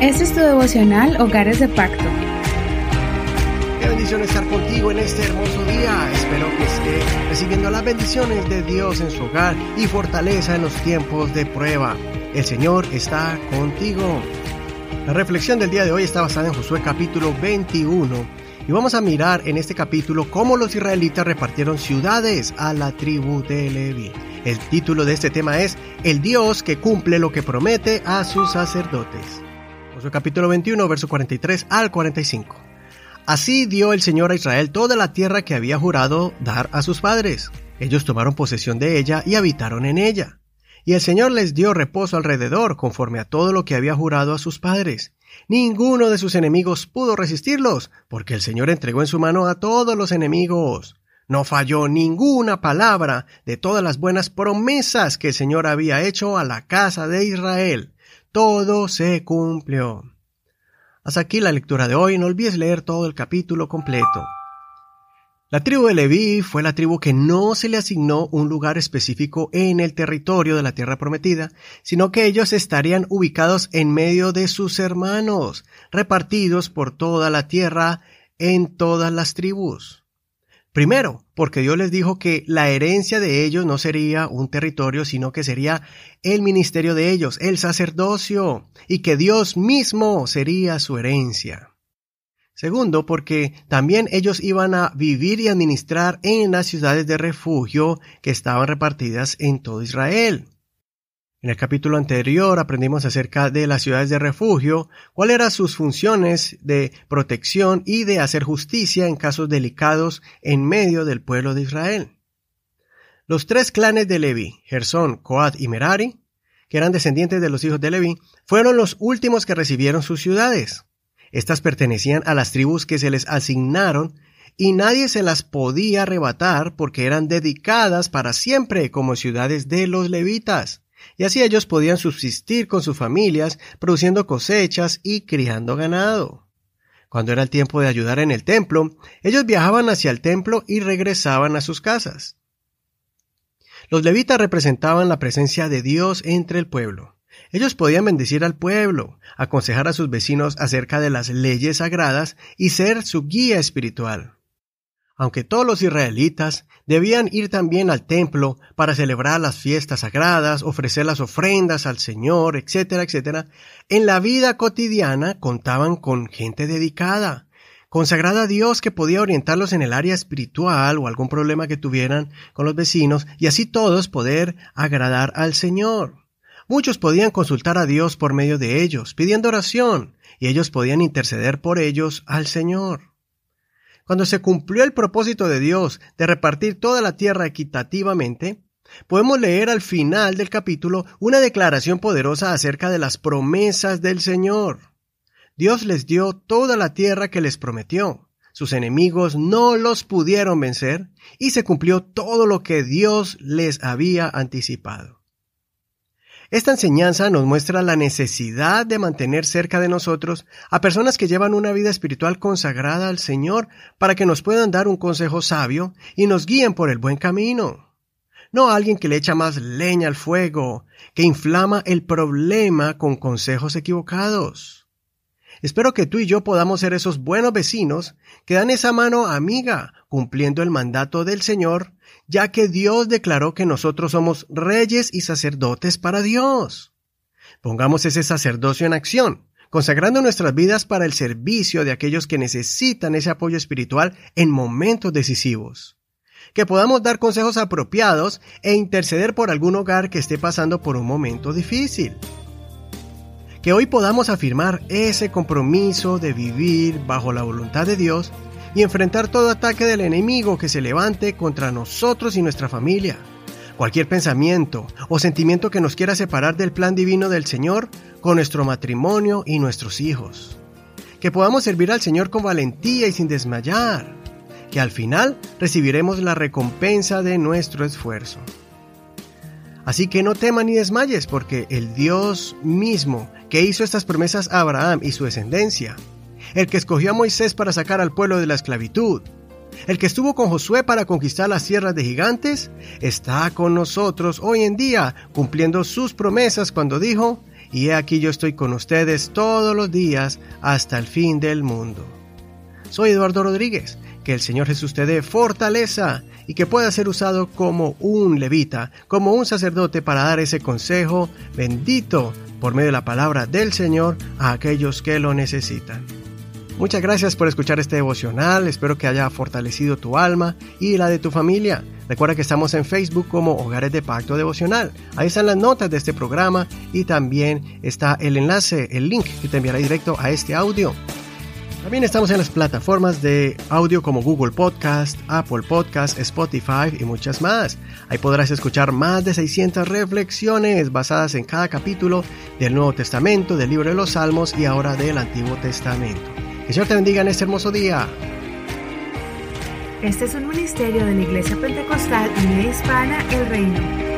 Este es tu devocional Hogares de Pacto. Qué bendición estar contigo en este hermoso día. Espero que esté recibiendo las bendiciones de Dios en su hogar y fortaleza en los tiempos de prueba. El Señor está contigo. La reflexión del día de hoy está basada en Josué capítulo 21 y vamos a mirar en este capítulo cómo los israelitas repartieron ciudades a la tribu de Levi. El título de este tema es El Dios que cumple lo que promete a sus sacerdotes. Capítulo 21, verso 43 al 45. Así dio el Señor a Israel toda la tierra que había jurado dar a sus padres. Ellos tomaron posesión de ella y habitaron en ella. Y el Señor les dio reposo alrededor, conforme a todo lo que había jurado a sus padres. Ninguno de sus enemigos pudo resistirlos, porque el Señor entregó en su mano a todos los enemigos. No falló ninguna palabra de todas las buenas promesas que el Señor había hecho a la casa de Israel. Todo se cumplió. Hasta aquí la lectura de hoy. No olvides leer todo el capítulo completo. La tribu de Leví fue la tribu que no se le asignó un lugar específico en el territorio de la tierra prometida, sino que ellos estarían ubicados en medio de sus hermanos, repartidos por toda la tierra en todas las tribus. Primero, porque Dios les dijo que la herencia de ellos no sería un territorio, sino que sería el ministerio de ellos, el sacerdocio, y que Dios mismo sería su herencia. Segundo, porque también ellos iban a vivir y administrar en las ciudades de refugio que estaban repartidas en todo Israel. En el capítulo anterior aprendimos acerca de las ciudades de refugio, cuáles eran sus funciones de protección y de hacer justicia en casos delicados en medio del pueblo de Israel. Los tres clanes de Levi, Gersón, Coat y Merari, que eran descendientes de los hijos de Levi, fueron los últimos que recibieron sus ciudades. Estas pertenecían a las tribus que se les asignaron y nadie se las podía arrebatar porque eran dedicadas para siempre como ciudades de los levitas y así ellos podían subsistir con sus familias, produciendo cosechas y criando ganado. Cuando era el tiempo de ayudar en el templo, ellos viajaban hacia el templo y regresaban a sus casas. Los levitas representaban la presencia de Dios entre el pueblo. Ellos podían bendecir al pueblo, aconsejar a sus vecinos acerca de las leyes sagradas y ser su guía espiritual aunque todos los israelitas debían ir también al templo para celebrar las fiestas sagradas, ofrecer las ofrendas al Señor, etcétera, etcétera, en la vida cotidiana contaban con gente dedicada, consagrada a Dios que podía orientarlos en el área espiritual o algún problema que tuvieran con los vecinos y así todos poder agradar al Señor. Muchos podían consultar a Dios por medio de ellos, pidiendo oración, y ellos podían interceder por ellos al Señor. Cuando se cumplió el propósito de Dios de repartir toda la tierra equitativamente, podemos leer al final del capítulo una declaración poderosa acerca de las promesas del Señor. Dios les dio toda la tierra que les prometió. Sus enemigos no los pudieron vencer y se cumplió todo lo que Dios les había anticipado. Esta enseñanza nos muestra la necesidad de mantener cerca de nosotros a personas que llevan una vida espiritual consagrada al Señor para que nos puedan dar un consejo sabio y nos guíen por el buen camino. No a alguien que le echa más leña al fuego, que inflama el problema con consejos equivocados. Espero que tú y yo podamos ser esos buenos vecinos que dan esa mano amiga, cumpliendo el mandato del Señor ya que Dios declaró que nosotros somos reyes y sacerdotes para Dios. Pongamos ese sacerdocio en acción, consagrando nuestras vidas para el servicio de aquellos que necesitan ese apoyo espiritual en momentos decisivos. Que podamos dar consejos apropiados e interceder por algún hogar que esté pasando por un momento difícil. Que hoy podamos afirmar ese compromiso de vivir bajo la voluntad de Dios y enfrentar todo ataque del enemigo que se levante contra nosotros y nuestra familia. Cualquier pensamiento o sentimiento que nos quiera separar del plan divino del Señor con nuestro matrimonio y nuestros hijos. Que podamos servir al Señor con valentía y sin desmayar. Que al final recibiremos la recompensa de nuestro esfuerzo. Así que no temas ni desmayes, porque el Dios mismo que hizo estas promesas a Abraham y su descendencia, el que escogió a Moisés para sacar al pueblo de la esclavitud, el que estuvo con Josué para conquistar las tierras de gigantes, está con nosotros hoy en día cumpliendo sus promesas cuando dijo, y he aquí yo estoy con ustedes todos los días hasta el fin del mundo. Soy Eduardo Rodríguez, que el Señor Jesús te dé fortaleza y que pueda ser usado como un levita, como un sacerdote para dar ese consejo bendito por medio de la palabra del Señor a aquellos que lo necesitan. Muchas gracias por escuchar este devocional, espero que haya fortalecido tu alma y la de tu familia. Recuerda que estamos en Facebook como Hogares de Pacto Devocional. Ahí están las notas de este programa y también está el enlace, el link que te enviará directo a este audio. También estamos en las plataformas de audio como Google Podcast, Apple Podcast, Spotify y muchas más. Ahí podrás escuchar más de 600 reflexiones basadas en cada capítulo del Nuevo Testamento, del libro de los Salmos y ahora del Antiguo Testamento. Que Señor te bendiga en este hermoso día. Este es un ministerio de la Iglesia Pentecostal Unida Hispana El Reino.